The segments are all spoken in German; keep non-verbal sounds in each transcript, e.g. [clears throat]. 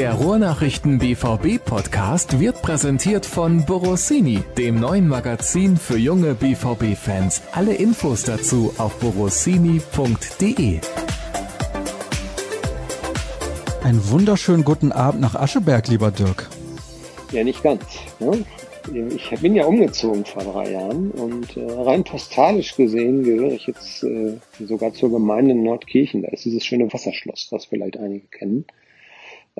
Der Ruhrnachrichten BVB Podcast wird präsentiert von Borossini, dem neuen Magazin für junge BVB Fans. Alle Infos dazu auf borossini.de. Einen wunderschönen guten Abend nach Ascheberg, lieber Dirk. Ja, nicht ganz. Ne? Ich bin ja umgezogen vor drei Jahren und äh, rein postalisch gesehen gehöre ich jetzt äh, sogar zur Gemeinde Nordkirchen. Da ist dieses schöne Wasserschloss, was vielleicht einige kennen.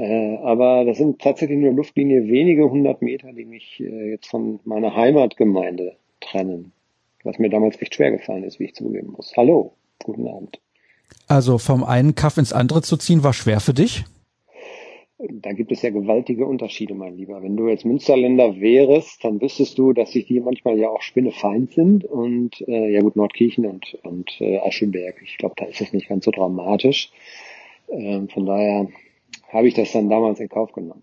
Äh, aber das sind tatsächlich nur Luftlinie wenige hundert Meter, die mich äh, jetzt von meiner Heimatgemeinde trennen. Was mir damals echt schwer gefallen ist, wie ich zugeben muss. Hallo, guten Abend. Also vom einen Kaff ins andere zu ziehen, war schwer für dich? Da gibt es ja gewaltige Unterschiede, mein Lieber. Wenn du jetzt Münsterländer wärst, dann wüsstest du, dass sich die manchmal ja auch spinnefeind sind. Und äh, ja gut, Nordkirchen und, und äh, Aschenberg, ich glaube, da ist es nicht ganz so dramatisch. Ähm, von daher habe ich das dann damals in Kauf genommen.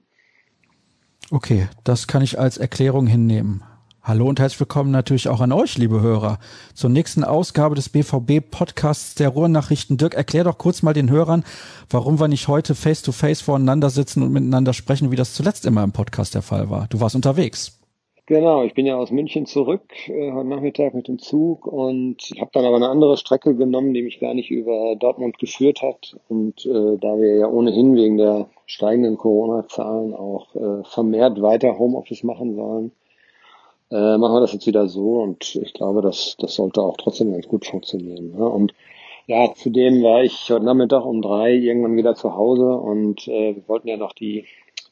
Okay, das kann ich als Erklärung hinnehmen. Hallo und herzlich willkommen natürlich auch an euch, liebe Hörer, zur nächsten Ausgabe des BVB Podcasts der Ruhrnachrichten. Dirk, erklär doch kurz mal den Hörern, warum wir nicht heute face to face voreinander sitzen und miteinander sprechen, wie das zuletzt immer im Podcast der Fall war. Du warst unterwegs. Genau, ich bin ja aus München zurück äh, heute Nachmittag mit dem Zug und habe dann aber eine andere Strecke genommen, die mich gar nicht über Dortmund geführt hat. Und äh, da wir ja ohnehin wegen der steigenden Corona-Zahlen auch äh, vermehrt weiter Homeoffice machen sollen, äh, machen wir das jetzt wieder so und ich glaube, das, das sollte auch trotzdem ganz gut funktionieren. Ne? Und ja, zudem war ich heute Nachmittag um drei irgendwann wieder zu Hause und äh, wir wollten ja noch die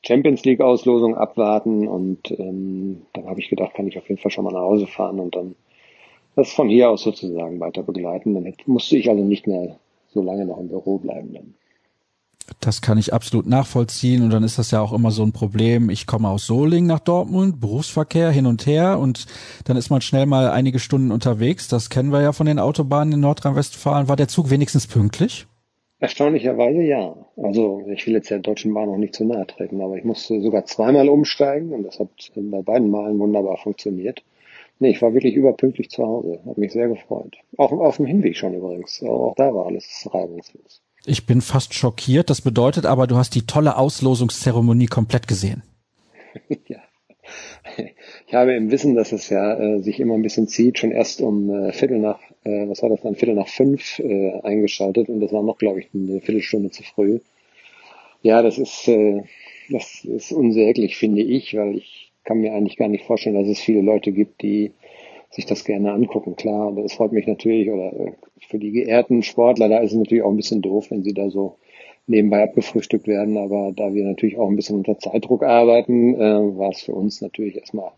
Champions League Auslosung abwarten und ähm, dann habe ich gedacht, kann ich auf jeden Fall schon mal nach Hause fahren und dann das von hier aus sozusagen weiter begleiten. Dann musste ich also nicht mehr so lange noch im Büro bleiben dann. Das kann ich absolut nachvollziehen und dann ist das ja auch immer so ein Problem. Ich komme aus Solingen nach Dortmund, Berufsverkehr hin und her und dann ist man schnell mal einige Stunden unterwegs. Das kennen wir ja von den Autobahnen in Nordrhein-Westfalen. War der Zug wenigstens pünktlich? Erstaunlicherweise ja. Also ich will jetzt der Deutschen Bahn noch nicht zu nahe treten, aber ich musste sogar zweimal umsteigen und das hat bei beiden Malen wunderbar funktioniert. Nee, ich war wirklich überpünktlich zu Hause. Hat mich sehr gefreut. Auch auf dem Hinweg schon übrigens. Auch da war alles reibungslos. Ich bin fast schockiert. Das bedeutet aber, du hast die tolle Auslosungszeremonie komplett gesehen. [laughs] ja. Ich habe im Wissen, dass es ja äh, sich immer ein bisschen zieht, schon erst um äh, Viertel nach, äh, was war das dann, Viertel nach fünf äh, eingeschaltet und das war noch, glaube ich, eine Viertelstunde zu früh. Ja, das ist, äh, das ist unsäglich, finde ich, weil ich kann mir eigentlich gar nicht vorstellen, dass es viele Leute gibt, die sich das gerne angucken. Klar, das freut mich natürlich, oder äh, für die geehrten Sportler, da ist es natürlich auch ein bisschen doof, wenn sie da so nebenbei abgefrühstückt werden. Aber da wir natürlich auch ein bisschen unter Zeitdruck arbeiten, äh, war es für uns natürlich erstmal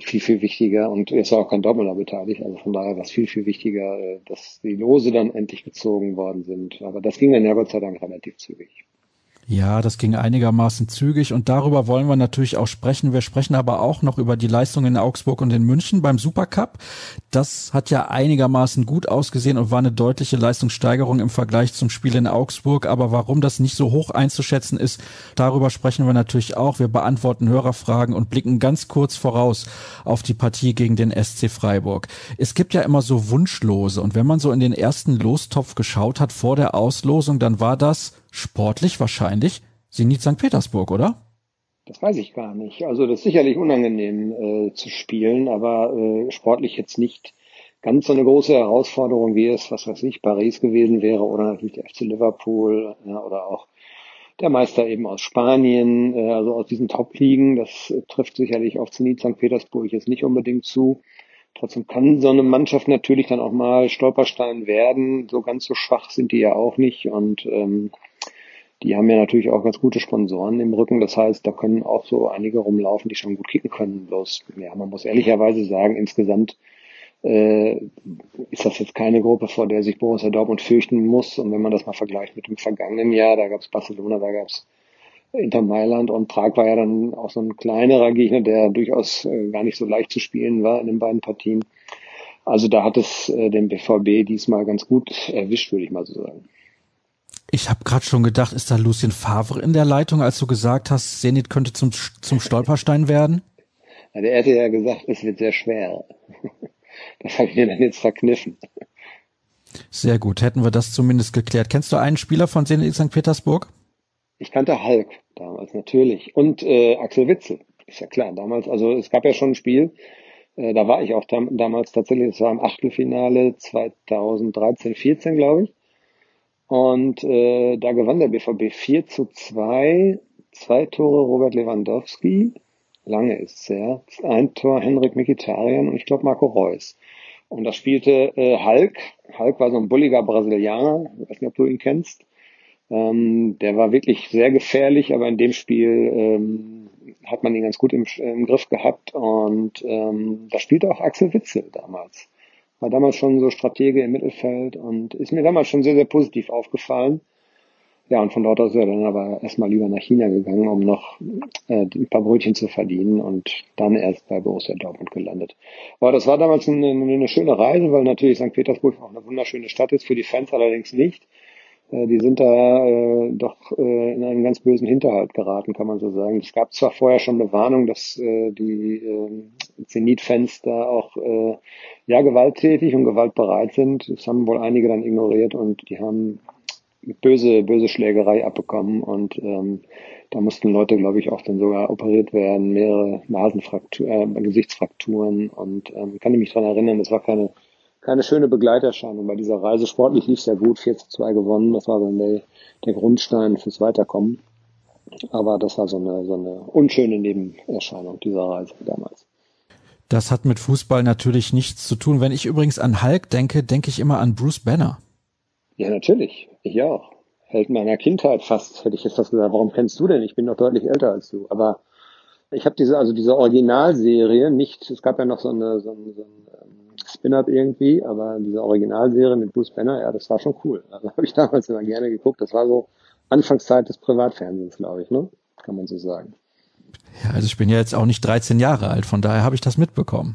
viel, viel wichtiger und es war auch kein Doppelter beteiligt, also von daher war es viel, viel wichtiger, äh, dass die Lose dann endlich gezogen worden sind. Aber das ging dann ja Gott sei Dank relativ zügig. Ja, das ging einigermaßen zügig und darüber wollen wir natürlich auch sprechen. Wir sprechen aber auch noch über die Leistung in Augsburg und in München beim Supercup. Das hat ja einigermaßen gut ausgesehen und war eine deutliche Leistungssteigerung im Vergleich zum Spiel in Augsburg. Aber warum das nicht so hoch einzuschätzen ist, darüber sprechen wir natürlich auch. Wir beantworten Hörerfragen und blicken ganz kurz voraus auf die Partie gegen den SC Freiburg. Es gibt ja immer so Wunschlose und wenn man so in den ersten Lostopf geschaut hat vor der Auslosung, dann war das sportlich wahrscheinlich Zenit St. Petersburg, oder? Das weiß ich gar nicht. Also das ist sicherlich unangenehm äh, zu spielen, aber äh, sportlich jetzt nicht ganz so eine große Herausforderung, wie es, was weiß ich, Paris gewesen wäre oder natürlich der FC Liverpool ja, oder auch der Meister eben aus Spanien, äh, also aus diesen Top-Ligen. Das äh, trifft sicherlich auf Zenit St. Petersburg jetzt nicht unbedingt zu. Trotzdem kann so eine Mannschaft natürlich dann auch mal Stolperstein werden. So ganz so schwach sind die ja auch nicht und ähm, die haben ja natürlich auch ganz gute Sponsoren im Rücken. Das heißt, da können auch so einige rumlaufen, die schon gut kicken können. Bloß, ja, man muss ehrlicherweise sagen, insgesamt äh, ist das jetzt keine Gruppe, vor der sich Borussia Dortmund fürchten muss. Und wenn man das mal vergleicht mit dem vergangenen Jahr, da gab es Barcelona, da gab es Inter Mailand und Prag war ja dann auch so ein kleinerer Gegner, der durchaus äh, gar nicht so leicht zu spielen war in den beiden Partien. Also da hat es äh, den BVB diesmal ganz gut erwischt, würde ich mal so sagen. Ich habe gerade schon gedacht, ist da Lucien Favre in der Leitung, als du gesagt hast, Zenit könnte zum, zum Stolperstein werden? Ja, der hätte ja gesagt, es wird sehr schwer. [laughs] Das habe ich mir dann jetzt verkniffen. Sehr gut, hätten wir das zumindest geklärt. Kennst du einen Spieler von Zenit St. Petersburg? Ich kannte Hulk. damals natürlich. Und äh, Axel Witzel, ist ja klar. Damals, also es gab ja schon ein Spiel, äh, da war ich auch tam damals tatsächlich, es war im Achtelfinale 2013, 14, glaube ich. Und äh, da gewann der BVB 4 zu 2, zwei Tore Robert Lewandowski, lange ist es ja, ein Tor Henrik Mikitarian und ich glaube Marco Reus. Und da spielte äh, Hulk. Hulk war so ein bulliger Brasilianer, ich weiß nicht, ob du ihn kennst. Ähm, der war wirklich sehr gefährlich, aber in dem Spiel ähm, hat man ihn ganz gut im, im Griff gehabt. Und ähm, da spielte auch Axel Witzel damals. War damals schon so Stratege im Mittelfeld und ist mir damals schon sehr, sehr positiv aufgefallen. Ja, und von dort aus er dann aber erstmal lieber nach China gegangen, um noch äh, ein paar Brötchen zu verdienen und dann erst bei Borussia Dortmund gelandet. Aber das war damals eine, eine schöne Reise, weil natürlich St. Petersburg auch eine wunderschöne Stadt ist, für die Fans allerdings nicht. Äh, die sind da äh, doch äh, in einen ganz bösen Hinterhalt geraten, kann man so sagen. Es gab zwar vorher schon eine Warnung, dass äh, die äh, Zenit-Fans da auch äh, ja gewalttätig und gewaltbereit sind. Das haben wohl einige dann ignoriert und die haben böse, böse Schlägerei abbekommen und ähm, da mussten Leute, glaube ich, auch dann sogar operiert werden, mehrere Nasenfrakturen, äh, Gesichtsfrakturen und ähm, kann ich mich dran erinnern, das war keine, keine schöne Begleiterscheinung bei dieser Reise. Sportlich lief es ja gut, 4 zu 2 gewonnen, das war dann der, der Grundstein fürs Weiterkommen. Aber das war so eine, so eine unschöne Nebenerscheinung dieser Reise damals. Das hat mit Fußball natürlich nichts zu tun. Wenn ich übrigens an Hulk denke, denke ich immer an Bruce Banner. Ja, natürlich. Ich auch. Held meiner Kindheit fast, hätte ich jetzt fast gesagt. Warum kennst du denn? Ich bin noch deutlich älter als du. Aber ich habe diese, also diese Originalserie nicht, es gab ja noch so eine, so ein, so ein ähm, Spin-up irgendwie, aber diese Originalserie mit Bruce Banner, ja, das war schon cool. [laughs] Also habe ich damals immer gerne geguckt. Das war so Anfangszeit des Privatfernsehens, glaube ich, ne? Kann man so sagen. Ja, also ich bin ja jetzt auch nicht 13 Jahre alt, von daher habe ich das mitbekommen.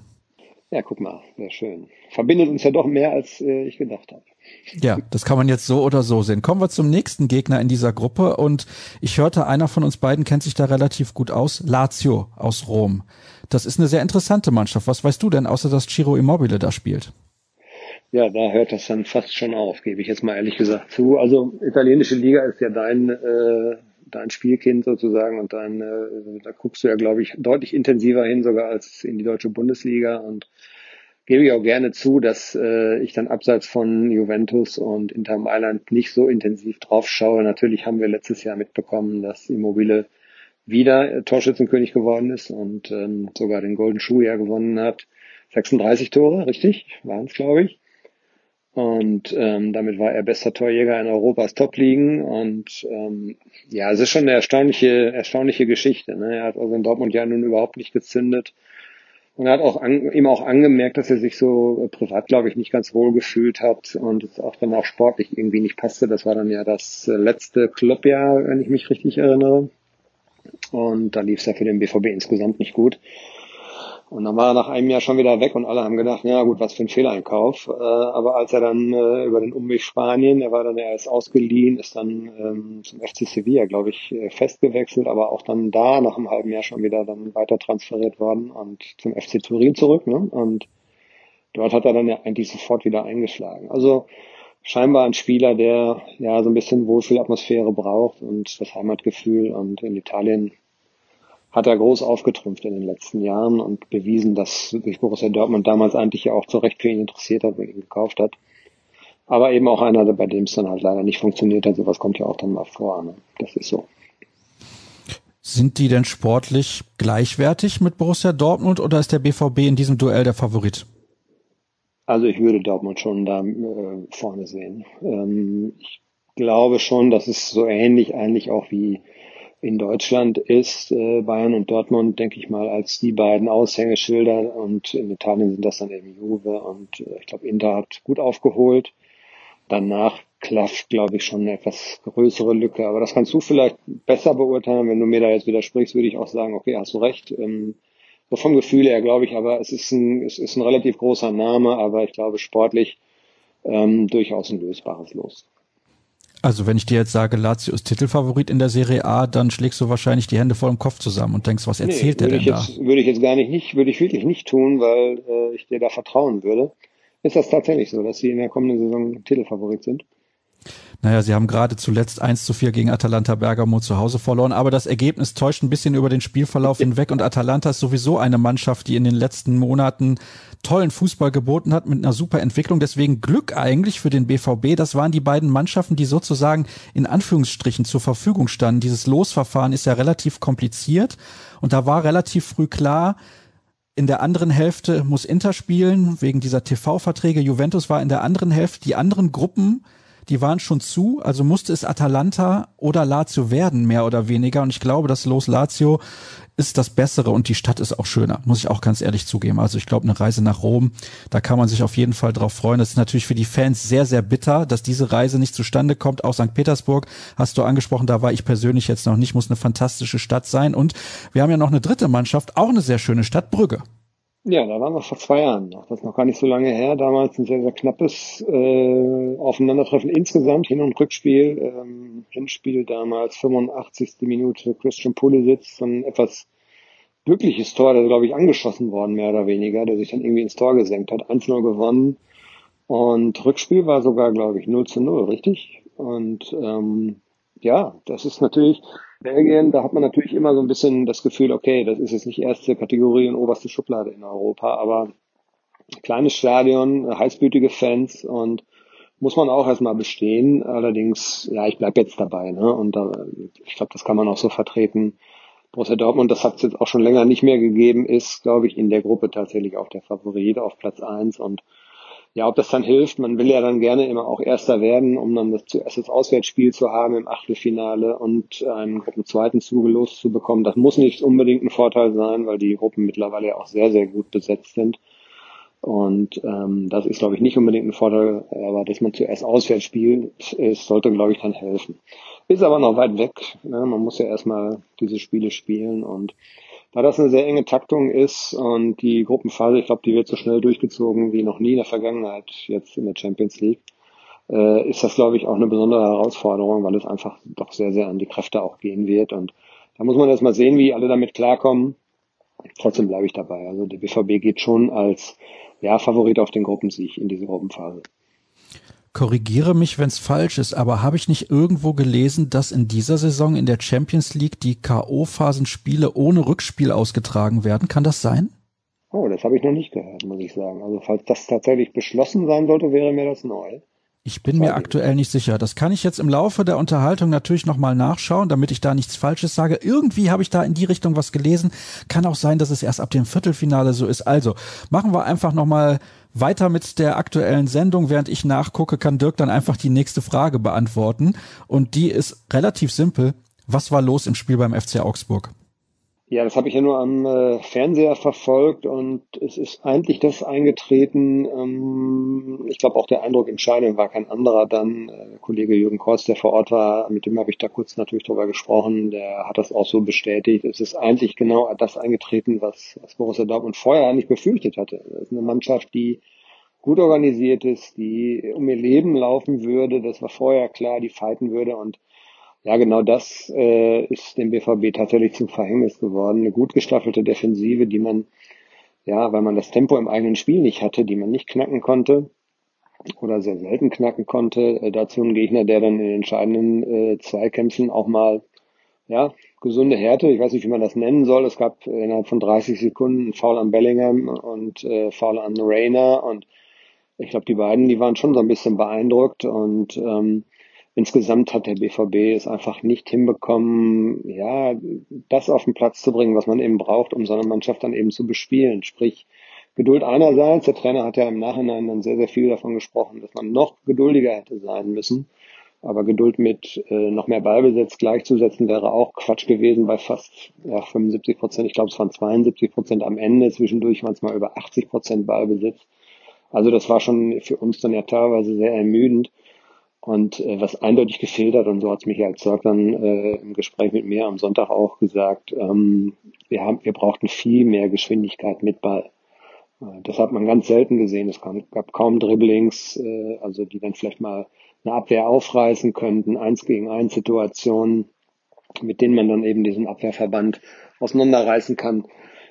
Ja, guck mal, sehr schön. Verbindet uns ja doch mehr, als äh, ich gedacht habe. Ja, das kann man jetzt so oder so sehen. Kommen wir zum nächsten Gegner in dieser Gruppe und ich hörte, einer von uns beiden kennt sich da relativ gut aus, Lazio aus Rom. Das ist eine sehr interessante Mannschaft. Was weißt du denn, außer dass Ciro Immobile da spielt? Ja, da hört das dann fast schon auf, gebe ich jetzt mal ehrlich gesagt zu. Also italienische Liga ist ja dein äh, dein Spielkind sozusagen und dann äh, da guckst du ja, glaube ich, deutlich intensiver hin sogar als in die deutsche Bundesliga und gebe ich auch gerne zu, dass äh, ich dann abseits von Juventus und Inter Mailand nicht so intensiv drauf schaue. Natürlich haben wir letztes Jahr mitbekommen, dass Immobile wieder Torschützenkönig geworden ist und ähm, sogar den Golden Schuh ja gewonnen hat. 36 Tore, richtig? Waren es, glaube ich. Und ähm, damit war er bester Torjäger in Europas Top-Ligen. Und ähm, ja, es ist schon eine erstaunliche, erstaunliche Geschichte. Ne? Er hat also in Dortmund ja nun überhaupt nicht gezündet. Und er hat auch an, ihm auch angemerkt, dass er sich so privat, glaube ich, nicht ganz wohl gefühlt hat und es auch dann auch sportlich irgendwie nicht passte. Das war dann ja das äh, letzte Clubjahr, wenn ich mich richtig erinnere. Und da lief es ja für den BVB insgesamt nicht gut. Und dann war er nach einem Jahr schon wieder weg und alle haben gedacht, ja gut, was für ein Fehleinkauf. Äh, aber als er dann äh, über den Umweg Spanien, er war dann erst ausgeliehen, ist dann ähm, zum FC Sevilla, glaube ich, äh, festgewechselt, aber auch dann da nach einem halben Jahr schon wieder dann weiter transferiert worden und zum FC Turin zurück. Ne? Und dort hat er dann ja eigentlich sofort wieder eingeschlagen. Also scheinbar ein Spieler, der ja so ein bisschen Wohlfühlatmosphäre braucht und das Heimatgefühl und in Italien hat er groß aufgetrumpft in den letzten Jahren und bewiesen, dass sich Borussia Dortmund damals eigentlich ja auch zu Recht für ihn interessiert hat und ihn gekauft hat. Aber eben auch einer, bei dem es dann halt leider nicht funktioniert hat. Sowas kommt ja auch dann mal vor. Ne? Das ist so. Sind die denn sportlich gleichwertig mit Borussia Dortmund oder ist der BVB in diesem Duell der Favorit? Also ich würde Dortmund schon da äh, vorne sehen. Ähm, ich glaube schon, dass es so ähnlich eigentlich auch wie in Deutschland ist äh, Bayern und Dortmund, denke ich mal, als die beiden Aushängeschilder und in Italien sind das dann eben Juve und äh, ich glaube, Inter hat gut aufgeholt. Danach klafft, glaube ich, schon eine etwas größere Lücke, aber das kannst du vielleicht besser beurteilen. Wenn du mir da jetzt widersprichst, würde ich auch sagen, okay, hast du recht. Ähm, so vom Gefühl her glaube ich, aber es ist ein, es ist ein relativ großer Name, aber ich glaube sportlich ähm, durchaus ein lösbares Los. Also wenn ich dir jetzt sage, Lazio ist Titelfavorit in der Serie A, dann schlägst du wahrscheinlich die Hände vor dem Kopf zusammen und denkst, was erzählt nee, der denn jetzt, da? Würde ich jetzt gar nicht, nicht würde ich wirklich nicht tun, weil äh, ich dir da vertrauen würde. Ist das tatsächlich so, dass sie in der kommenden Saison Titelfavorit sind? Naja, sie haben gerade zuletzt 1 zu 4 gegen Atalanta Bergamo zu Hause verloren, aber das Ergebnis täuscht ein bisschen über den Spielverlauf hinweg und Atalanta ist sowieso eine Mannschaft, die in den letzten Monaten tollen Fußball geboten hat mit einer super Entwicklung. Deswegen Glück eigentlich für den BVB. Das waren die beiden Mannschaften, die sozusagen in Anführungsstrichen zur Verfügung standen. Dieses Losverfahren ist ja relativ kompliziert und da war relativ früh klar, in der anderen Hälfte muss Inter spielen, wegen dieser TV-Verträge. Juventus war in der anderen Hälfte. Die anderen Gruppen die waren schon zu, also musste es Atalanta oder Lazio werden, mehr oder weniger. Und ich glaube, das Los Lazio ist das Bessere und die Stadt ist auch schöner, muss ich auch ganz ehrlich zugeben. Also ich glaube, eine Reise nach Rom, da kann man sich auf jeden Fall drauf freuen. Das ist natürlich für die Fans sehr, sehr bitter, dass diese Reise nicht zustande kommt. Auch St. Petersburg hast du angesprochen, da war ich persönlich jetzt noch nicht, muss eine fantastische Stadt sein. Und wir haben ja noch eine dritte Mannschaft, auch eine sehr schöne Stadt, Brügge. Ja, da waren wir vor zwei Jahren noch. Das ist noch gar nicht so lange her. Damals ein sehr, sehr knappes äh, Aufeinandertreffen insgesamt, Hin- und Rückspiel. Ähm, Hinspiel damals 85. Minute Christian Pulisic, ein etwas glückliches Tor, der glaube ich angeschossen worden, mehr oder weniger, der sich dann irgendwie ins Tor gesenkt hat. 1-0 gewonnen. Und Rückspiel war sogar, glaube ich, 0 zu 0, richtig? Und ähm, ja, das ist natürlich, Belgien, da hat man natürlich immer so ein bisschen das Gefühl, okay, das ist jetzt nicht erste Kategorie und oberste Schublade in Europa, aber kleines Stadion, heißblütige Fans und muss man auch erstmal bestehen. Allerdings, ja, ich bleib jetzt dabei, ne? Und da, ich glaube, das kann man auch so vertreten. Borussia Dortmund, das hat es jetzt auch schon länger nicht mehr gegeben, ist, glaube ich, in der Gruppe tatsächlich auch der Favorit auf Platz eins und ja, ob das dann hilft, man will ja dann gerne immer auch Erster werden, um dann das zuerst das Auswärtsspiel zu haben im Achtelfinale und einen Gruppenzweiten Zuge loszubekommen. Das muss nicht unbedingt ein Vorteil sein, weil die Gruppen mittlerweile auch sehr, sehr gut besetzt sind. Und ähm, das ist, glaube ich, nicht unbedingt ein Vorteil, aber dass man zuerst auswärts spielt, ist, sollte, glaube ich, dann helfen. Ist aber noch weit weg. Ne? Man muss ja erstmal diese Spiele spielen und da das eine sehr enge Taktung ist und die Gruppenphase, ich glaube, die wird so schnell durchgezogen wie noch nie in der Vergangenheit jetzt in der Champions League, äh, ist das, glaube ich, auch eine besondere Herausforderung, weil es einfach doch sehr, sehr an die Kräfte auch gehen wird. Und da muss man erst mal sehen, wie alle damit klarkommen. Trotzdem bleibe ich dabei. Also der BVB geht schon als ja, Favorit auf den Gruppensieg in diese Gruppenphase korrigiere mich, wenn es falsch ist, aber habe ich nicht irgendwo gelesen, dass in dieser Saison in der Champions League die KO-Phasenspiele ohne Rückspiel ausgetragen werden? Kann das sein? Oh, das habe ich noch nicht gehört, muss ich sagen. Also falls das tatsächlich beschlossen sein sollte, wäre mir das neu. Ich bin mir aktuell nicht sicher. Das kann ich jetzt im Laufe der Unterhaltung natürlich nochmal nachschauen, damit ich da nichts Falsches sage. Irgendwie habe ich da in die Richtung was gelesen. Kann auch sein, dass es erst ab dem Viertelfinale so ist. Also machen wir einfach nochmal weiter mit der aktuellen Sendung. Während ich nachgucke, kann Dirk dann einfach die nächste Frage beantworten. Und die ist relativ simpel. Was war los im Spiel beim FC Augsburg? Ja, das habe ich ja nur am äh, Fernseher verfolgt und es ist eigentlich das eingetreten. Ähm, ich glaube auch der Eindruck im Stadion war kein anderer. Dann äh, Kollege Jürgen Korst, der vor Ort war, mit dem habe ich da kurz natürlich drüber gesprochen. Der hat das auch so bestätigt. Es ist eigentlich genau das eingetreten, was, was Borussia Dortmund vorher eigentlich befürchtet hatte. Das ist eine Mannschaft, die gut organisiert ist, die um ihr Leben laufen würde. Das war vorher klar, die fighten würde und ja, genau das äh, ist dem BVB tatsächlich zum Verhängnis geworden. Eine gut gestaffelte Defensive, die man, ja, weil man das Tempo im eigenen Spiel nicht hatte, die man nicht knacken konnte oder sehr selten knacken konnte. Äh, dazu ein Gegner, der dann in entscheidenden äh, Zweikämpfen auch mal, ja, gesunde Härte, ich weiß nicht, wie man das nennen soll. Es gab innerhalb von 30 Sekunden einen Foul an Bellingham und äh, Foul an Rayner und ich glaube, die beiden, die waren schon so ein bisschen beeindruckt und ähm, insgesamt hat der BVB es einfach nicht hinbekommen, ja, das auf den Platz zu bringen, was man eben braucht, um so eine Mannschaft dann eben zu bespielen. Sprich, Geduld einerseits, der Trainer hat ja im Nachhinein dann sehr, sehr viel davon gesprochen, dass man noch geduldiger hätte sein müssen. Aber Geduld mit äh, noch mehr Ballbesitz gleichzusetzen wäre auch Quatsch gewesen bei fast ja, 75 Prozent. Ich glaube, es waren 72 Prozent am Ende. Zwischendurch waren es mal über 80 Prozent Ballbesitz. Also das war schon für uns dann ja teilweise sehr ermüdend. Und äh, was eindeutig gefehlt hat, und so hat es Michael Zorg dann äh, im Gespräch mit mir am Sonntag auch gesagt, ähm, wir, haben, wir brauchten viel mehr Geschwindigkeit mit Ball. Äh, das hat man ganz selten gesehen. Es gab kaum Dribblings, äh, also die dann vielleicht mal eine Abwehr aufreißen könnten, eins gegen eins Situationen, mit denen man dann eben diesen Abwehrverband auseinanderreißen kann.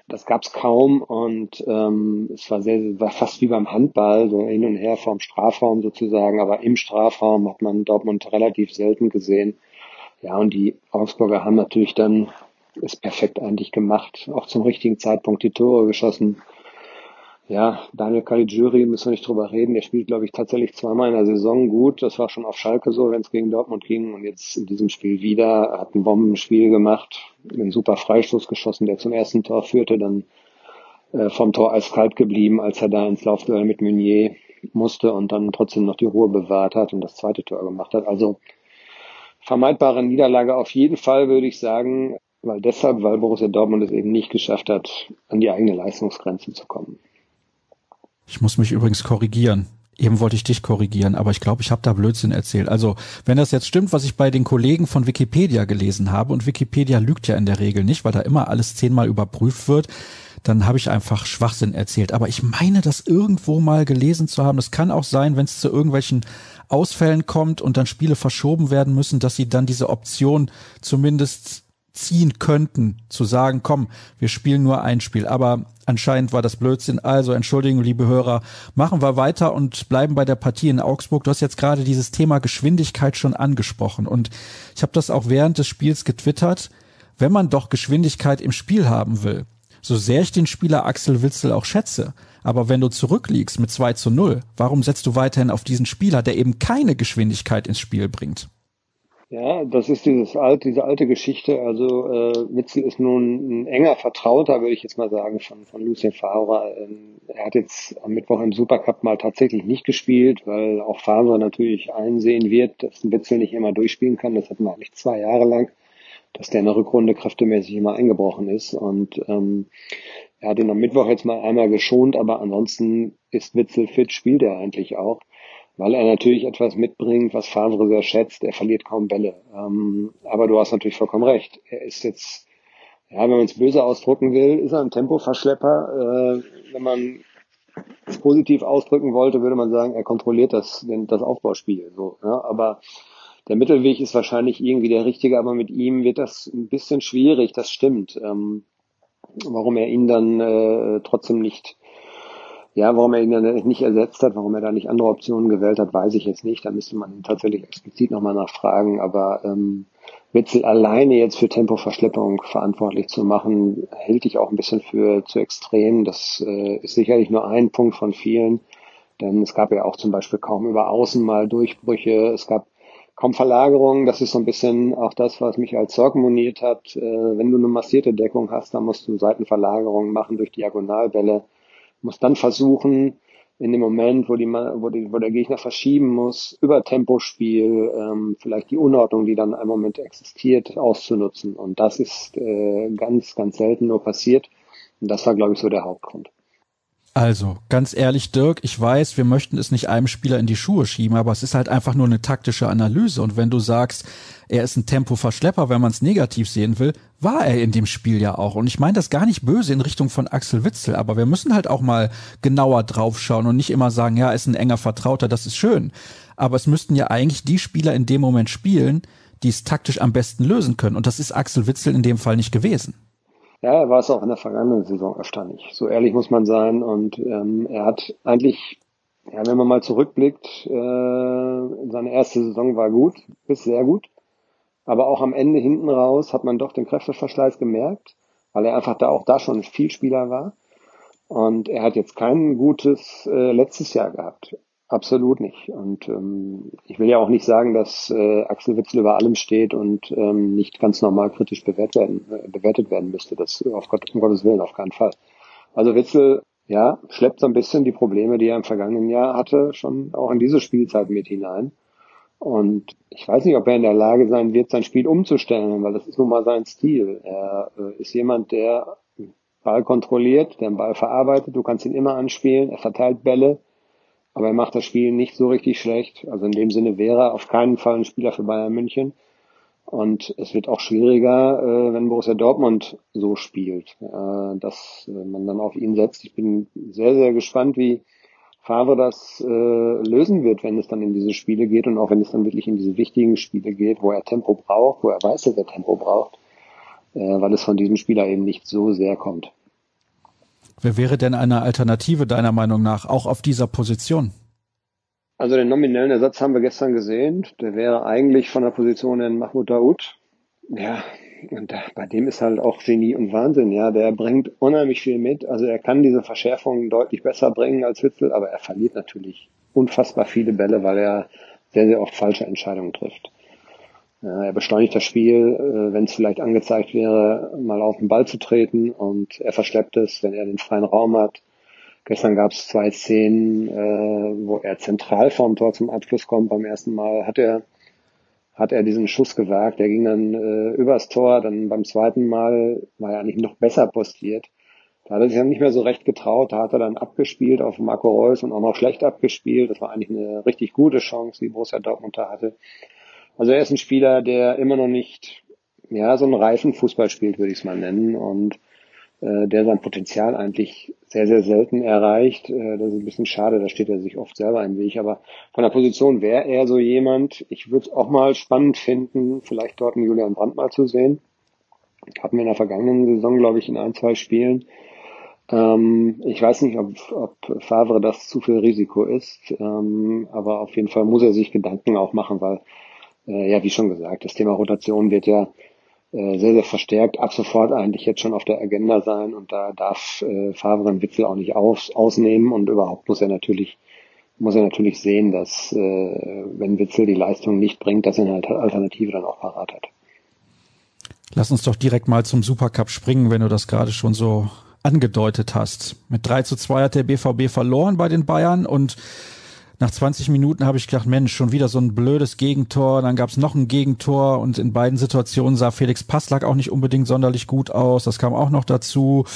Das gab es kaum und ähm, es war sehr, war fast wie beim Handball, so hin und her vorm Strafraum sozusagen, aber im Strafraum hat man Dortmund relativ selten gesehen. Ja, und die Augsburger haben natürlich dann es perfekt eigentlich gemacht, auch zum richtigen Zeitpunkt die Tore geschossen. Ja, Daniel Caligiuri müssen wir nicht drüber reden. Der spielt, glaube ich, tatsächlich zweimal in der Saison gut. Das war schon auf Schalke so, wenn es gegen Dortmund ging. Und jetzt in diesem Spiel wieder. Hat ein Bombenspiel gemacht, einen super Freistoß geschossen, der zum ersten Tor führte. Dann äh, vom Tor eiskalt geblieben, als er da ins Laufduell mit Meunier musste und dann trotzdem noch die Ruhe bewahrt hat und das zweite Tor gemacht hat. Also vermeidbare Niederlage auf jeden Fall, würde ich sagen. Weil deshalb, weil Borussia Dortmund es eben nicht geschafft hat, an die eigene Leistungsgrenze zu kommen. Ich muss mich übrigens korrigieren. Eben wollte ich dich korrigieren, aber ich glaube, ich habe da Blödsinn erzählt. Also, wenn das jetzt stimmt, was ich bei den Kollegen von Wikipedia gelesen habe, und Wikipedia lügt ja in der Regel nicht, weil da immer alles zehnmal überprüft wird, dann habe ich einfach Schwachsinn erzählt. Aber ich meine, das irgendwo mal gelesen zu haben. Das kann auch sein, wenn es zu irgendwelchen Ausfällen kommt und dann Spiele verschoben werden müssen, dass sie dann diese Option zumindest ziehen könnten, zu sagen, komm, wir spielen nur ein Spiel. Aber anscheinend war das Blödsinn. Also entschuldigen, liebe Hörer, machen wir weiter und bleiben bei der Partie in Augsburg. Du hast jetzt gerade dieses Thema Geschwindigkeit schon angesprochen. Und ich habe das auch während des Spiels getwittert. Wenn man doch Geschwindigkeit im Spiel haben will, so sehr ich den Spieler Axel Witzel auch schätze, aber wenn du zurückliegst mit 2 zu 0, warum setzt du weiterhin auf diesen Spieler, der eben keine Geschwindigkeit ins Spiel bringt? Ja, das ist dieses alte, diese alte Geschichte. Also äh, Witzel ist nun ein enger Vertrauter, würde ich jetzt mal sagen, von, von Lucien Favre. Ähm, er hat jetzt am Mittwoch im Supercup mal tatsächlich nicht gespielt, weil auch Favre natürlich einsehen wird, dass ein Witzel nicht immer durchspielen kann. Das hatten wir eigentlich zwei Jahre lang, dass der in der Rückrunde kräftemäßig immer eingebrochen ist. Und ähm, er hat ihn am Mittwoch jetzt mal einmal geschont, aber ansonsten ist Witzel fit, spielt er eigentlich auch weil er natürlich etwas mitbringt, was Favre sehr schätzt. Er verliert kaum Bälle. Ähm, aber du hast natürlich vollkommen recht. Er ist jetzt, ja, wenn man es böse ausdrücken will, ist er ein Tempoverschlepper. Äh, wenn man es positiv ausdrücken wollte, würde man sagen, er kontrolliert das, das Aufbauspiel. So, ja, aber der Mittelweg ist wahrscheinlich irgendwie der richtige, aber mit ihm wird das ein bisschen schwierig, das stimmt. Ähm, warum er ihn dann äh, trotzdem nicht ja, warum er ihn dann nicht ersetzt hat, warum er da nicht andere Optionen gewählt hat, weiß ich jetzt nicht. Da müsste man ihn tatsächlich explizit nochmal nachfragen. Aber ähm, Witzel alleine jetzt für Tempoverschleppung verantwortlich zu machen, hält ich auch ein bisschen für zu extrem. Das äh, ist sicherlich nur ein Punkt von vielen. Denn es gab ja auch zum Beispiel kaum über Außen mal Durchbrüche. Es gab kaum Verlagerungen. Das ist so ein bisschen auch das, was mich als Sorgen moniert hat. Äh, wenn du eine massierte Deckung hast, dann musst du Seitenverlagerungen machen durch Diagonalbälle muss dann versuchen, in dem Moment, wo, die, wo, die, wo der Gegner verschieben muss, über Tempospiel ähm, vielleicht die Unordnung, die dann im Moment existiert, auszunutzen. Und das ist äh, ganz, ganz selten nur passiert. Und das war, glaube ich, so der Hauptgrund. Also, ganz ehrlich, Dirk, ich weiß, wir möchten es nicht einem Spieler in die Schuhe schieben, aber es ist halt einfach nur eine taktische Analyse. Und wenn du sagst, er ist ein Tempoverschlepper, wenn man es negativ sehen will, war er in dem Spiel ja auch. Und ich meine das gar nicht böse in Richtung von Axel Witzel, aber wir müssen halt auch mal genauer draufschauen und nicht immer sagen, ja, er ist ein enger Vertrauter, das ist schön. Aber es müssten ja eigentlich die Spieler in dem Moment spielen, die es taktisch am besten lösen können. Und das ist Axel Witzel in dem Fall nicht gewesen. Ja, er war es auch in der vergangenen Saison öfter nicht. So ehrlich muss man sein. Und ähm, er hat eigentlich, ja, wenn man mal zurückblickt, äh, seine erste Saison war gut, bis sehr gut. Aber auch am Ende hinten raus hat man doch den Kräfteverschleiß gemerkt, weil er einfach da auch da schon viel Spieler war. Und er hat jetzt kein gutes äh, letztes Jahr gehabt. Absolut nicht. Und ähm, ich will ja auch nicht sagen, dass äh, Axel Witzel über allem steht und ähm, nicht ganz normal kritisch bewertet werden, äh, bewertet werden müsste. Das auf Gott, um Gottes Willen auf keinen Fall. Also Witzel, ja, schleppt so ein bisschen die Probleme, die er im vergangenen Jahr hatte, schon auch in diese Spielzeit mit hinein. Und ich weiß nicht, ob er in der Lage sein wird, sein Spiel umzustellen, weil das ist nun mal sein Stil. Er äh, ist jemand, der Ball kontrolliert, der den Ball verarbeitet. Du kannst ihn immer anspielen. Er verteilt Bälle aber er macht das Spiel nicht so richtig schlecht. Also in dem Sinne wäre er auf keinen Fall ein Spieler für Bayern München. Und es wird auch schwieriger, äh, wenn Borussia Dortmund so spielt, äh, dass äh, man dann auf ihn setzt. Ich bin sehr, sehr gespannt, wie Favre das äh, lösen wird, wenn es dann in diese Spiele geht und auch wenn es dann wirklich in diese wichtigen Spiele geht, wo er Tempo braucht, wo er weiß, dass er Tempo braucht, äh, weil es von diesem Spieler eben nicht so sehr kommt. Wer wäre denn eine Alternative deiner Meinung nach auch auf dieser Position? Also den nominellen Ersatz haben wir gestern gesehen. Der wäre eigentlich von der Position in Mahmoud Daoud. Ja, und bei dem ist halt auch Genie und Wahnsinn. Ja, der bringt unheimlich viel mit. Also er kann diese Verschärfung deutlich besser bringen als Witzel, aber er verliert natürlich unfassbar viele Bälle, weil er sehr, sehr oft falsche Entscheidungen trifft. Ja, er beschleunigt das Spiel, äh, wenn es vielleicht angezeigt wäre, mal auf den Ball zu treten und er verschleppt es, wenn er den freien Raum hat. Gestern gab es zwei Szenen, äh, wo er zentral vorm Tor zum Abschluss kommt. Beim ersten Mal hat er hat er diesen Schuss gewagt. Der ging dann äh, übers Tor. Dann beim zweiten Mal war er eigentlich noch besser postiert. Da hat er sich dann nicht mehr so recht getraut. Da hat er dann abgespielt auf Marco Reus und auch noch schlecht abgespielt. Das war eigentlich eine richtig gute Chance, die Borussia Dortmund da hatte. Also er ist ein Spieler, der immer noch nicht ja so einen reifen Fußball spielt, würde ich es mal nennen. Und äh, der sein Potenzial eigentlich sehr, sehr selten erreicht. Äh, das ist ein bisschen schade, da steht er sich oft selber im Weg. Aber von der Position wäre er so jemand, ich würde es auch mal spannend finden, vielleicht dort einen Julian Brandt mal zu sehen. Hatten wir in der vergangenen Saison, glaube ich, in ein, zwei Spielen. Ähm, ich weiß nicht, ob, ob Favre das zu viel Risiko ist, ähm, aber auf jeden Fall muss er sich Gedanken auch machen, weil, äh, ja, wie schon gesagt, das Thema Rotation wird ja äh, sehr, sehr verstärkt ab sofort eigentlich jetzt schon auf der Agenda sein und da darf äh, Favre einen Witzel auch nicht aus, ausnehmen und überhaupt muss er natürlich muss er natürlich sehen, dass äh, wenn Witzel die Leistung nicht bringt, dass er eine Alternative dann auch parat hat. Lass uns doch direkt mal zum Supercup springen, wenn du das gerade schon so angedeutet hast. Mit 3 zu 2 hat der BVB verloren bei den Bayern und nach 20 Minuten habe ich gedacht, Mensch, schon wieder so ein blödes Gegentor. Dann gab es noch ein Gegentor und in beiden Situationen sah Felix Passlack auch nicht unbedingt sonderlich gut aus. Das kam auch noch dazu.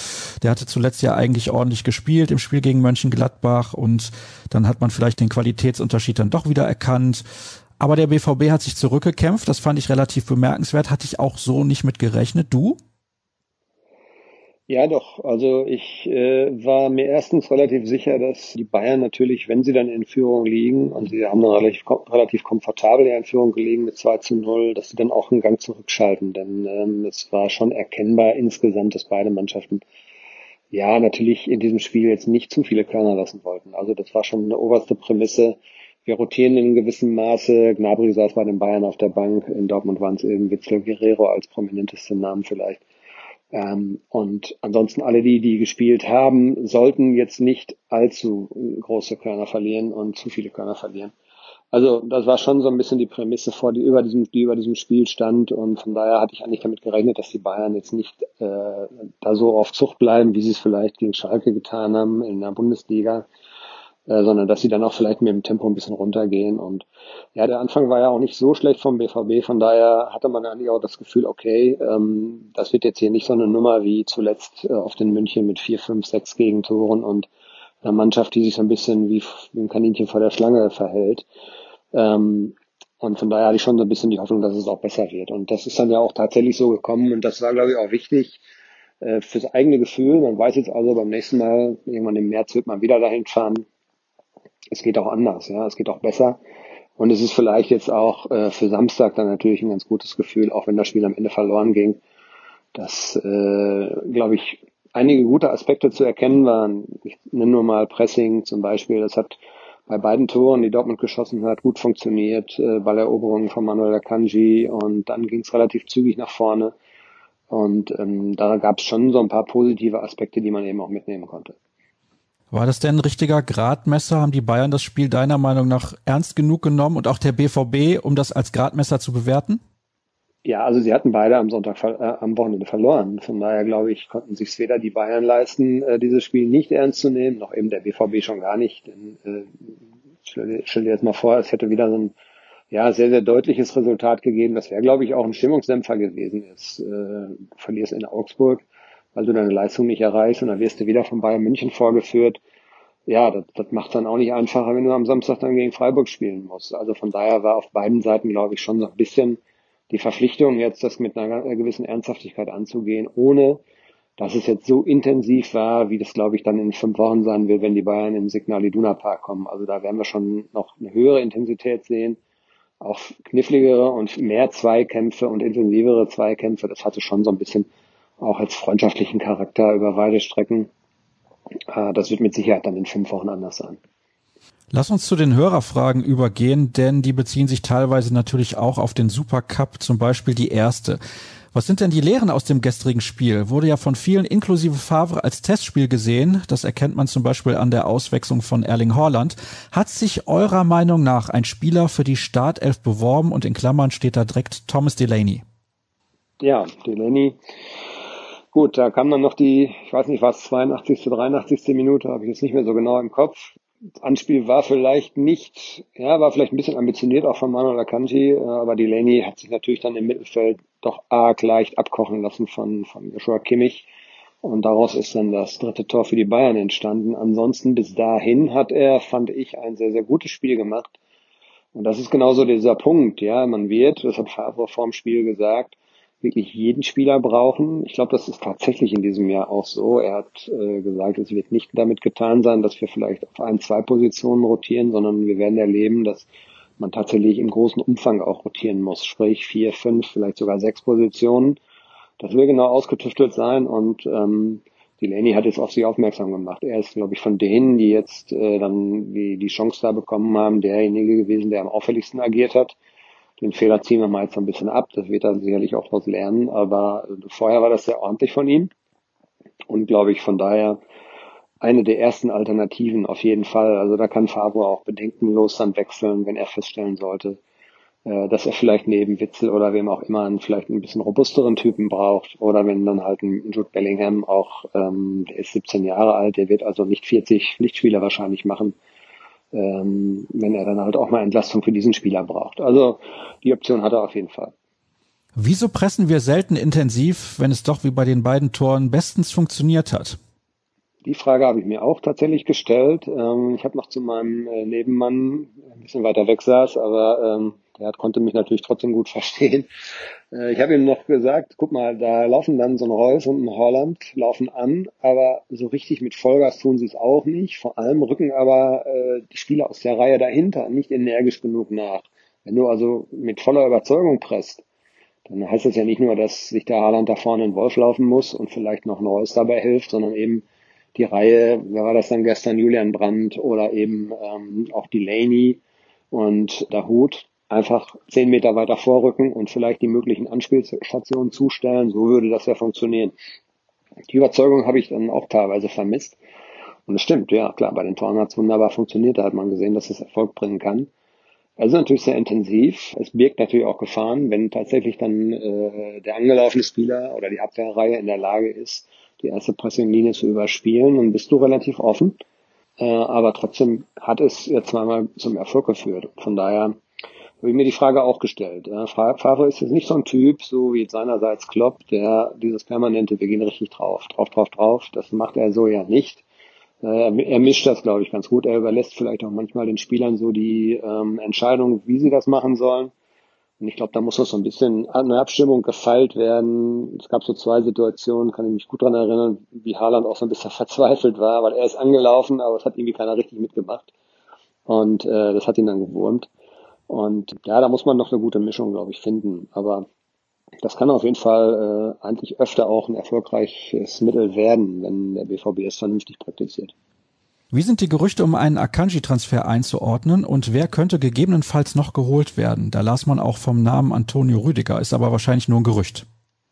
Der hatte zuletzt ja eigentlich ordentlich gespielt im Spiel gegen Mönchengladbach und dann hat man vielleicht den Qualitätsunterschied dann doch wieder erkannt. Aber der BVB hat sich zurückgekämpft. Das fand ich relativ bemerkenswert. Hatte ich auch so nicht mit gerechnet. Du? Ja, doch. Also ich äh, war mir erstens relativ sicher, dass die Bayern natürlich, wenn sie dann in Führung liegen, und sie haben dann relativ, relativ komfortabel in Führung gelegen mit 2 zu 0, dass sie dann auch einen Gang zurückschalten. Denn ähm, es war schon erkennbar insgesamt, dass beide Mannschaften ja natürlich in diesem Spiel jetzt nicht zu viele Körner lassen wollten. Also das war schon eine oberste Prämisse. Wir rotieren in gewissem Maße. Gnabry saß bei den Bayern auf der Bank. In Dortmund waren es eben Witzel Guerrero als prominenteste Namen vielleicht. Ähm, und ansonsten alle die, die gespielt haben, sollten jetzt nicht allzu große Körner verlieren und zu viele Körner verlieren. Also das war schon so ein bisschen die Prämisse vor, die über diesem, die über diesem Spiel stand und von daher hatte ich eigentlich damit gerechnet, dass die Bayern jetzt nicht äh, da so auf Zucht bleiben, wie sie es vielleicht gegen Schalke getan haben in der Bundesliga, äh, sondern dass sie dann auch vielleicht mit dem Tempo ein bisschen runtergehen. Und ja, der Anfang war ja auch nicht so schlecht vom BVB, von daher hatte man eigentlich auch das Gefühl, okay, ähm, das wird jetzt hier nicht so eine Nummer wie zuletzt äh, auf den München mit vier, fünf, sechs Gegentoren und einer Mannschaft, die sich so ein bisschen wie, ein Kaninchen vor der Schlange verhält. Ähm, und von daher hatte ich schon so ein bisschen die Hoffnung, dass es auch besser wird. Und das ist dann ja auch tatsächlich so gekommen. Und das war, glaube ich, auch wichtig äh, fürs eigene Gefühl. Man weiß jetzt also beim nächsten Mal, irgendwann im März wird man wieder dahin fahren es geht auch anders, ja, es geht auch besser. Und es ist vielleicht jetzt auch äh, für Samstag dann natürlich ein ganz gutes Gefühl, auch wenn das Spiel am Ende verloren ging, dass, äh, glaube ich, einige gute Aspekte zu erkennen waren. Ich nenne nur mal Pressing zum Beispiel. Das hat bei beiden Toren, die Dortmund geschossen hat, gut funktioniert. Äh, Balleroberung von Manuel Akanji und dann ging es relativ zügig nach vorne. Und ähm, da gab es schon so ein paar positive Aspekte, die man eben auch mitnehmen konnte. War das denn ein richtiger Gradmesser? Haben die Bayern das Spiel deiner Meinung nach ernst genug genommen und auch der BVB, um das als Gradmesser zu bewerten? Ja, also sie hatten beide am Sonntag, äh, am Wochenende verloren. Von daher glaube ich, konnten sich weder die Bayern leisten, äh, dieses Spiel nicht ernst zu nehmen, noch eben der BVB schon gar nicht. Denn, äh, stell, stell dir jetzt mal vor, es hätte wieder so ein ja, sehr, sehr deutliches Resultat gegeben. Das wäre, glaube ich, auch ein Stimmungsdämpfer gewesen. Jetzt äh, verlierst in Augsburg weil du deine Leistung nicht erreichst und dann wirst du wieder von Bayern München vorgeführt. Ja, das, das macht dann auch nicht einfacher, wenn du am Samstag dann gegen Freiburg spielen musst. Also von daher war auf beiden Seiten, glaube ich, schon so ein bisschen die Verpflichtung, jetzt das mit einer gewissen Ernsthaftigkeit anzugehen, ohne dass es jetzt so intensiv war, wie das, glaube ich, dann in fünf Wochen sein wird, wenn die Bayern im Signal Iduna Park kommen. Also da werden wir schon noch eine höhere Intensität sehen, auch kniffligere und mehr Zweikämpfe und intensivere Zweikämpfe. Das hatte schon so ein bisschen auch als freundschaftlichen Charakter über weite Strecken. Äh, das wird mit Sicherheit dann in fünf Wochen anders sein. Lass uns zu den Hörerfragen übergehen, denn die beziehen sich teilweise natürlich auch auf den Supercup, zum Beispiel die erste. Was sind denn die Lehren aus dem gestrigen Spiel? Wurde ja von vielen inklusive Favre als Testspiel gesehen. Das erkennt man zum Beispiel an der Auswechslung von Erling Haaland. Hat sich eurer Meinung nach ein Spieler für die Startelf beworben und in Klammern steht da direkt Thomas Delaney? Ja, Delaney. Gut, da kam dann noch die, ich weiß nicht was, 82., 83. Minute, habe ich jetzt nicht mehr so genau im Kopf. Das Anspiel war vielleicht nicht, ja, war vielleicht ein bisschen ambitioniert auch von Manuel Akanji, äh, aber Delaney hat sich natürlich dann im Mittelfeld doch arg leicht abkochen lassen von, von Joshua Kimmich. Und daraus ist dann das dritte Tor für die Bayern entstanden. Ansonsten bis dahin hat er, fand ich, ein sehr, sehr gutes Spiel gemacht. Und das ist genauso dieser Punkt, ja. Man wird, das hat Favre vorm Spiel gesagt, wirklich jeden Spieler brauchen. Ich glaube, das ist tatsächlich in diesem Jahr auch so. Er hat äh, gesagt, es wird nicht damit getan sein, dass wir vielleicht auf ein, zwei Positionen rotieren, sondern wir werden erleben, dass man tatsächlich im großen Umfang auch rotieren muss. Sprich vier, fünf, vielleicht sogar sechs Positionen. Das will genau ausgetüftelt sein und ähm, Delaney hat jetzt auf sich aufmerksam gemacht. Er ist, glaube ich, von denen, die jetzt äh, dann die, die Chance da bekommen haben, derjenige gewesen, der am auffälligsten agiert hat. Den Fehler ziehen wir mal jetzt ein bisschen ab. Das wird er sicherlich auch daraus lernen. Aber vorher war das sehr ordentlich von ihm. Und glaube ich, von daher eine der ersten Alternativen auf jeden Fall. Also da kann Fabio auch bedenkenlos dann wechseln, wenn er feststellen sollte, äh, dass er vielleicht neben Witzel oder wem auch immer einen vielleicht ein bisschen robusteren Typen braucht. Oder wenn dann halt ein Jude Bellingham auch, ähm, der ist 17 Jahre alt, der wird also nicht 40 Pflichtspiele wahrscheinlich machen ähm, wenn er dann halt auch mal Entlastung für diesen Spieler braucht. Also die Option hat er auf jeden Fall. Wieso pressen wir selten intensiv, wenn es doch wie bei den beiden Toren bestens funktioniert hat? Die Frage habe ich mir auch tatsächlich gestellt. Ähm, ich habe noch zu meinem äh, Nebenmann ein bisschen weiter weg saß, aber ähm, der konnte mich natürlich trotzdem gut [laughs] verstehen. Äh, ich habe ihm noch gesagt, guck mal, da laufen dann so ein Rolf und ein Holland, laufen an, aber so richtig mit Vollgas tun sie es auch nicht. Vor allem rücken aber äh, die Spieler aus der Reihe dahinter nicht energisch genug nach. Wenn du also mit voller Überzeugung presst, dann heißt das ja nicht nur, dass sich der Haaland da vorne in Wolf laufen muss und vielleicht noch ein Reus dabei hilft, sondern eben die Reihe, wer war das dann gestern, Julian Brandt oder eben ähm, auch Delaney und Dahut, einfach zehn Meter weiter vorrücken und vielleicht die möglichen Anspielstationen zustellen. So würde das ja funktionieren. Die Überzeugung habe ich dann auch teilweise vermisst. Und es stimmt, ja klar, bei den Toren hat es wunderbar funktioniert, da hat man gesehen, dass es Erfolg bringen kann. Also natürlich sehr intensiv. Es birgt natürlich auch Gefahren, wenn tatsächlich dann äh, der angelaufene Spieler oder die Abwehrreihe in der Lage ist, die erste Pressinglinie zu überspielen, dann bist du relativ offen. Äh, aber trotzdem hat es jetzt zweimal zum Erfolg geführt. Von daher habe ich mir die Frage auch gestellt. Ja, Favre ist jetzt nicht so ein Typ, so wie seinerseits Klopp, der dieses permanente, wir gehen richtig drauf, drauf, drauf, drauf. Das macht er so ja nicht. Äh, er mischt das, glaube ich, ganz gut. Er überlässt vielleicht auch manchmal den Spielern so die ähm, Entscheidung, wie sie das machen sollen. Und ich glaube, da muss noch so ein bisschen eine Abstimmung gefeilt werden. Es gab so zwei Situationen, kann ich mich gut dran erinnern, wie Haaland auch so ein bisschen [laughs] verzweifelt war, weil er ist angelaufen, aber es hat irgendwie keiner richtig mitgemacht. Und äh, das hat ihn dann gewurmt. Und ja, da muss man noch eine gute Mischung, glaube ich, finden. Aber das kann auf jeden Fall äh, eigentlich öfter auch ein erfolgreiches Mittel werden, wenn der BVB es vernünftig praktiziert. Wie sind die Gerüchte um einen Akanji-Transfer einzuordnen und wer könnte gegebenenfalls noch geholt werden? Da las man auch vom Namen Antonio Rüdiger, ist aber wahrscheinlich nur ein Gerücht.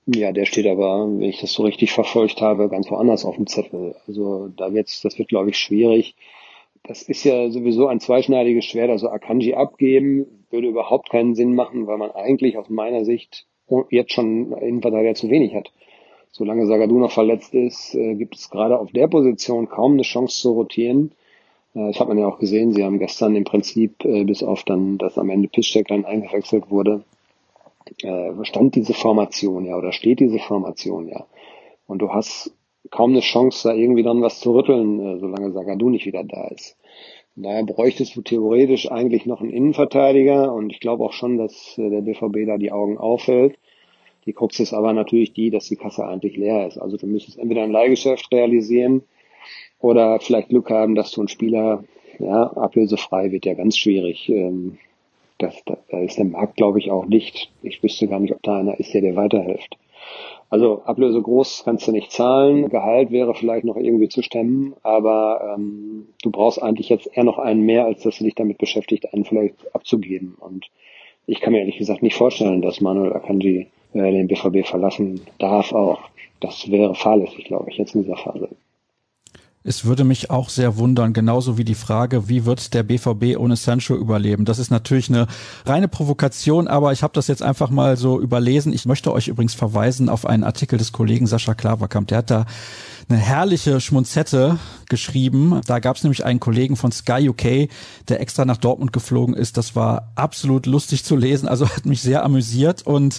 Ja, der steht aber, wenn ich das so richtig verfolgt habe, ganz woanders auf dem Zettel. Also da wird's, das wird, glaube ich, schwierig das ist ja sowieso ein zweischneidiges Schwert. Also Akanji abgeben würde überhaupt keinen Sinn machen, weil man eigentlich aus meiner Sicht jetzt schon Innenverteidiger zu wenig hat. Solange Sagadu noch verletzt ist, äh, gibt es gerade auf der Position kaum eine Chance zu rotieren. Äh, das hat man ja auch gesehen. Sie haben gestern im Prinzip, äh, bis auf dann, dass am Ende Piszczek dann eingewechselt wurde, stand diese Formation ja oder steht diese Formation ja. Und du hast kaum eine Chance, da irgendwie dann was zu rütteln, solange Sagadu nicht wieder da ist. Von daher bräuchtest du theoretisch eigentlich noch einen Innenverteidiger und ich glaube auch schon, dass der BVB da die Augen aufhält. Die Krux ist aber natürlich die, dass die Kasse eigentlich leer ist. Also du müsstest entweder ein Leihgeschäft realisieren oder vielleicht Glück haben, dass du einen Spieler, ja, ablösefrei wird ja ganz schwierig. Ähm, das, da ist der Markt, glaube ich, auch nicht. Ich wüsste gar nicht, ob da einer ist, der dir weiterhilft. Also Ablöse groß kannst du nicht zahlen, Gehalt wäre vielleicht noch irgendwie zu stemmen, aber ähm, du brauchst eigentlich jetzt eher noch einen mehr, als dass du dich damit beschäftigt, einen vielleicht abzugeben. Und ich kann mir ehrlich gesagt nicht vorstellen, dass Manuel Akanji äh, den BVB verlassen darf auch. Das wäre fahrlässig, glaube ich, jetzt in dieser Phase. Es würde mich auch sehr wundern, genauso wie die Frage, wie wird der BVB ohne Sancho überleben? Das ist natürlich eine reine Provokation, aber ich habe das jetzt einfach mal so überlesen. Ich möchte euch übrigens verweisen auf einen Artikel des Kollegen Sascha Klaverkamp. Der hat da eine herrliche Schmunzette geschrieben. Da gab es nämlich einen Kollegen von Sky UK, der extra nach Dortmund geflogen ist. Das war absolut lustig zu lesen, also hat mich sehr amüsiert. Und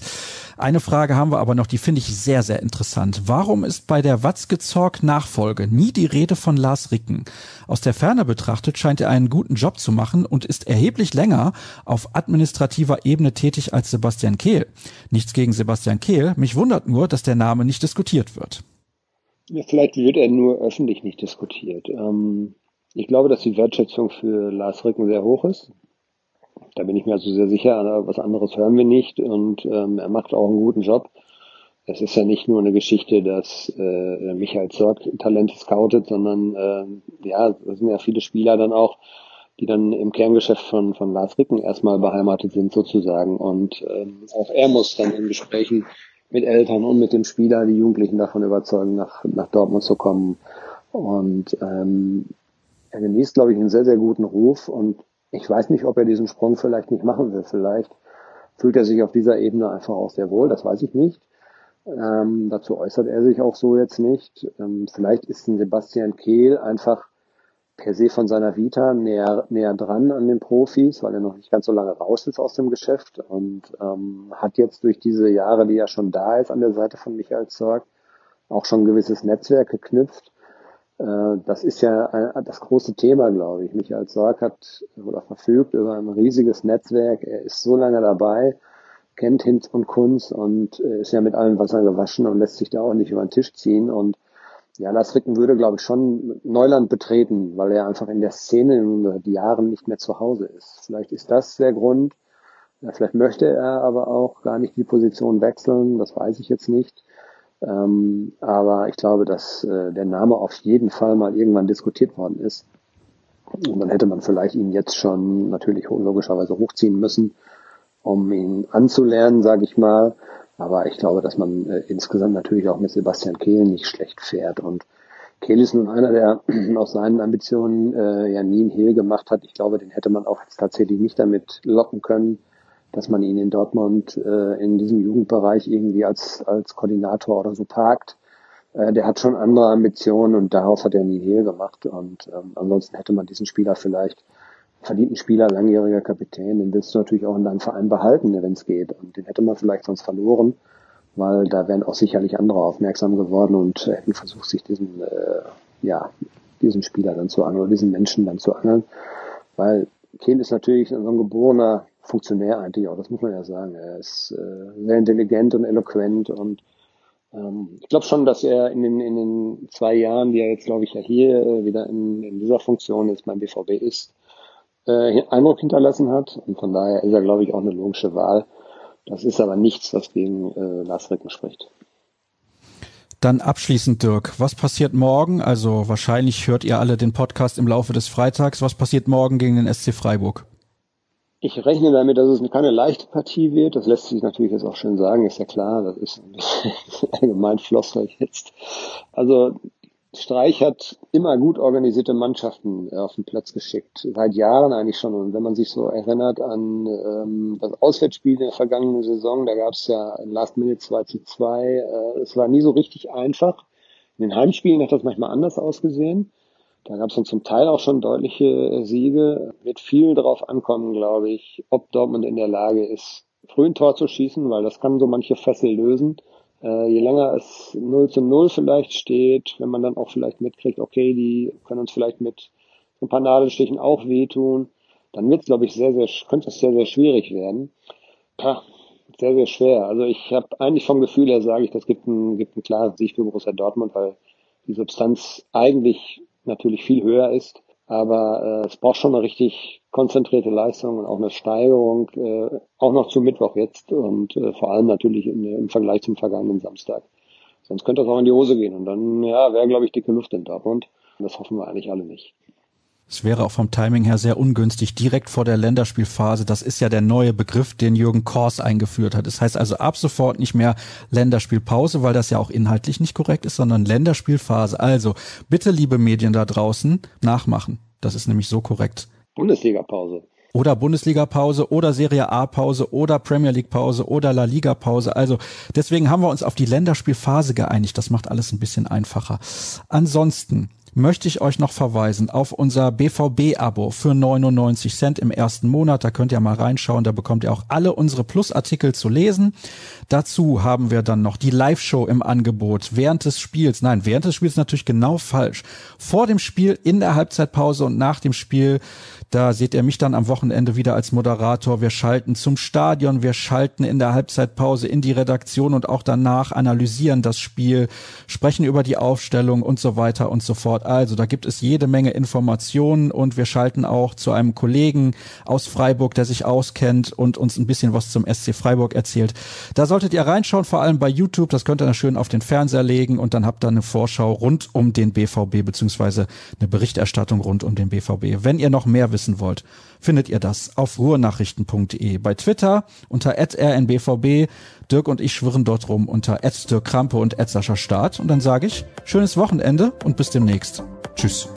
eine Frage haben wir aber noch, die finde ich sehr, sehr interessant. Warum ist bei der Watzke-Zorg-Nachfolge nie die Rede von Lars Ricken? Aus der Ferne betrachtet scheint er einen guten Job zu machen und ist erheblich länger auf administrativer Ebene tätig als Sebastian Kehl. Nichts gegen Sebastian Kehl, mich wundert nur, dass der Name nicht diskutiert wird. Vielleicht wird er nur öffentlich nicht diskutiert. Ähm, ich glaube, dass die Wertschätzung für Lars Ricken sehr hoch ist. Da bin ich mir also sehr sicher, was anderes hören wir nicht und ähm, er macht auch einen guten Job. Es ist ja nicht nur eine Geschichte, dass äh, Michael Zorg Talente scoutet, sondern äh, ja, es sind ja viele Spieler dann auch, die dann im Kerngeschäft von, von Lars Ricken erstmal beheimatet sind sozusagen. Und ähm, auch er muss dann in Gesprächen mit Eltern und mit dem Spieler die Jugendlichen davon überzeugen, nach, nach Dortmund zu kommen. Und ähm, er genießt, glaube ich, einen sehr, sehr guten Ruf und ich weiß nicht, ob er diesen Sprung vielleicht nicht machen will. Vielleicht fühlt er sich auf dieser Ebene einfach auch sehr wohl, das weiß ich nicht. Ähm, dazu äußert er sich auch so jetzt nicht. Ähm, vielleicht ist ein Sebastian Kehl einfach per se von seiner Vita näher, näher dran an den Profis, weil er noch nicht ganz so lange raus ist aus dem Geschäft und ähm, hat jetzt durch diese Jahre, die er schon da ist an der Seite von Michael Zorg, auch schon ein gewisses Netzwerk geknüpft. Äh, das ist ja ein, das große Thema, glaube ich. Michael Zorg hat oder verfügt über ein riesiges Netzwerk. Er ist so lange dabei, kennt Hinz und Kunz und äh, ist ja mit allen Wassern gewaschen und lässt sich da auch nicht über den Tisch ziehen und ja, Lars Ricken würde, glaube ich, schon Neuland betreten, weil er einfach in der Szene in die Jahren nicht mehr zu Hause ist. Vielleicht ist das der Grund. Ja, vielleicht möchte er aber auch gar nicht die Position wechseln, das weiß ich jetzt nicht. Ähm, aber ich glaube, dass äh, der Name auf jeden Fall mal irgendwann diskutiert worden ist. Und dann hätte man vielleicht ihn jetzt schon natürlich logischerweise hochziehen müssen, um ihn anzulernen, sage ich mal. Aber ich glaube, dass man äh, insgesamt natürlich auch mit Sebastian Kehl nicht schlecht fährt. Und Kehl ist nun einer, der [clears throat] aus seinen Ambitionen äh, ja nie einen Hehl gemacht hat. Ich glaube, den hätte man auch jetzt tatsächlich nicht damit locken können, dass man ihn in Dortmund äh, in diesem Jugendbereich irgendwie als, als Koordinator oder so parkt. Äh, der hat schon andere Ambitionen und darauf hat er nie Hehl gemacht. Und ähm, ansonsten hätte man diesen Spieler vielleicht verdienten Spieler, langjähriger Kapitän, den willst du natürlich auch in deinem Verein behalten, wenn es geht. Und den hätte man vielleicht sonst verloren, weil da wären auch sicherlich andere aufmerksam geworden und hätten versucht, sich diesen, äh, ja, diesen Spieler dann zu angeln oder diesen Menschen dann zu angeln. Weil Kehl ist natürlich so ein geborener Funktionär eigentlich auch, das muss man ja sagen. Er ist äh, sehr intelligent und eloquent und ähm, ich glaube schon, dass er in den, in den zwei Jahren, die er jetzt, glaube ich, ja hier äh, wieder in, in dieser Funktion jetzt beim BVB ist, äh, Eindruck hinterlassen hat. Und von daher ist er, glaube ich, auch eine logische Wahl. Das ist aber nichts, was gegen äh, Lars Ricken spricht. Dann abschließend, Dirk, was passiert morgen? Also wahrscheinlich hört ihr alle den Podcast im Laufe des Freitags. Was passiert morgen gegen den SC Freiburg? Ich rechne damit, dass es keine leichte Partie wird. Das lässt sich natürlich jetzt auch schön sagen, ist ja klar. Das ist ein bisschen [laughs] allgemein Flosser jetzt. Also Streich hat immer gut organisierte Mannschaften äh, auf den Platz geschickt, seit Jahren eigentlich schon. Und wenn man sich so erinnert an ähm, das Auswärtsspiel in der vergangenen Saison, da gab es ja Last Minute 2 zu 2. Äh, es war nie so richtig einfach. In den Heimspielen hat das manchmal anders ausgesehen. Da gab es dann zum Teil auch schon deutliche äh, Siege. Wird viel darauf ankommen, glaube ich, ob Dortmund in der Lage ist, früh ein Tor zu schießen, weil das kann so manche Fessel lösen. Äh, je länger es 0 zu 0 vielleicht steht, wenn man dann auch vielleicht mitkriegt, okay, die können uns vielleicht mit ein paar Nadelstichen auch wehtun, dann wird es, glaube ich, sehr, sehr, könnte es sehr, sehr schwierig werden. Ja, sehr, sehr schwer. Also ich habe eigentlich vom Gefühl her, sage ich, das gibt ein, gibt ein klares Sieg für Borussia Dortmund, weil die Substanz eigentlich natürlich viel höher ist. Aber äh, es braucht schon eine richtig konzentrierte Leistung und auch eine Steigerung, äh, auch noch zum Mittwoch jetzt und äh, vor allem natürlich in, im Vergleich zum vergangenen Samstag. Sonst könnte das auch in die Hose gehen. Und dann, ja, wäre, glaube ich, dicke Luft in Dortmund. Und das hoffen wir eigentlich alle nicht. Es wäre auch vom Timing her sehr ungünstig, direkt vor der Länderspielphase. Das ist ja der neue Begriff, den Jürgen Kors eingeführt hat. Das heißt also ab sofort nicht mehr Länderspielpause, weil das ja auch inhaltlich nicht korrekt ist, sondern Länderspielphase. Also bitte, liebe Medien da draußen, nachmachen. Das ist nämlich so korrekt. Bundesliga-Pause. Oder Bundesliga-Pause oder Serie A-Pause oder Premier League-Pause oder La Liga-Pause. Also deswegen haben wir uns auf die Länderspielphase geeinigt. Das macht alles ein bisschen einfacher. Ansonsten möchte ich euch noch verweisen auf unser BVB-Abo für 99 Cent im ersten Monat. Da könnt ihr mal reinschauen. Da bekommt ihr auch alle unsere Plus-Artikel zu lesen. Dazu haben wir dann noch die Live-Show im Angebot während des Spiels. Nein, während des Spiels natürlich genau falsch. Vor dem Spiel, in der Halbzeitpause und nach dem Spiel da seht ihr mich dann am Wochenende wieder als Moderator. Wir schalten zum Stadion, wir schalten in der Halbzeitpause in die Redaktion und auch danach analysieren das Spiel, sprechen über die Aufstellung und so weiter und so fort. Also da gibt es jede Menge Informationen und wir schalten auch zu einem Kollegen aus Freiburg, der sich auskennt und uns ein bisschen was zum SC Freiburg erzählt. Da solltet ihr reinschauen, vor allem bei YouTube. Das könnt ihr dann schön auf den Fernseher legen und dann habt ihr eine Vorschau rund um den BVB beziehungsweise eine Berichterstattung rund um den BVB. Wenn ihr noch mehr wissen wollt, findet ihr das auf ruhrnachrichten.de. Bei Twitter unter rnbvb. Dirk und ich schwirren dort rum unter Krampe und Start. Und dann sage ich, schönes Wochenende und bis demnächst. Tschüss.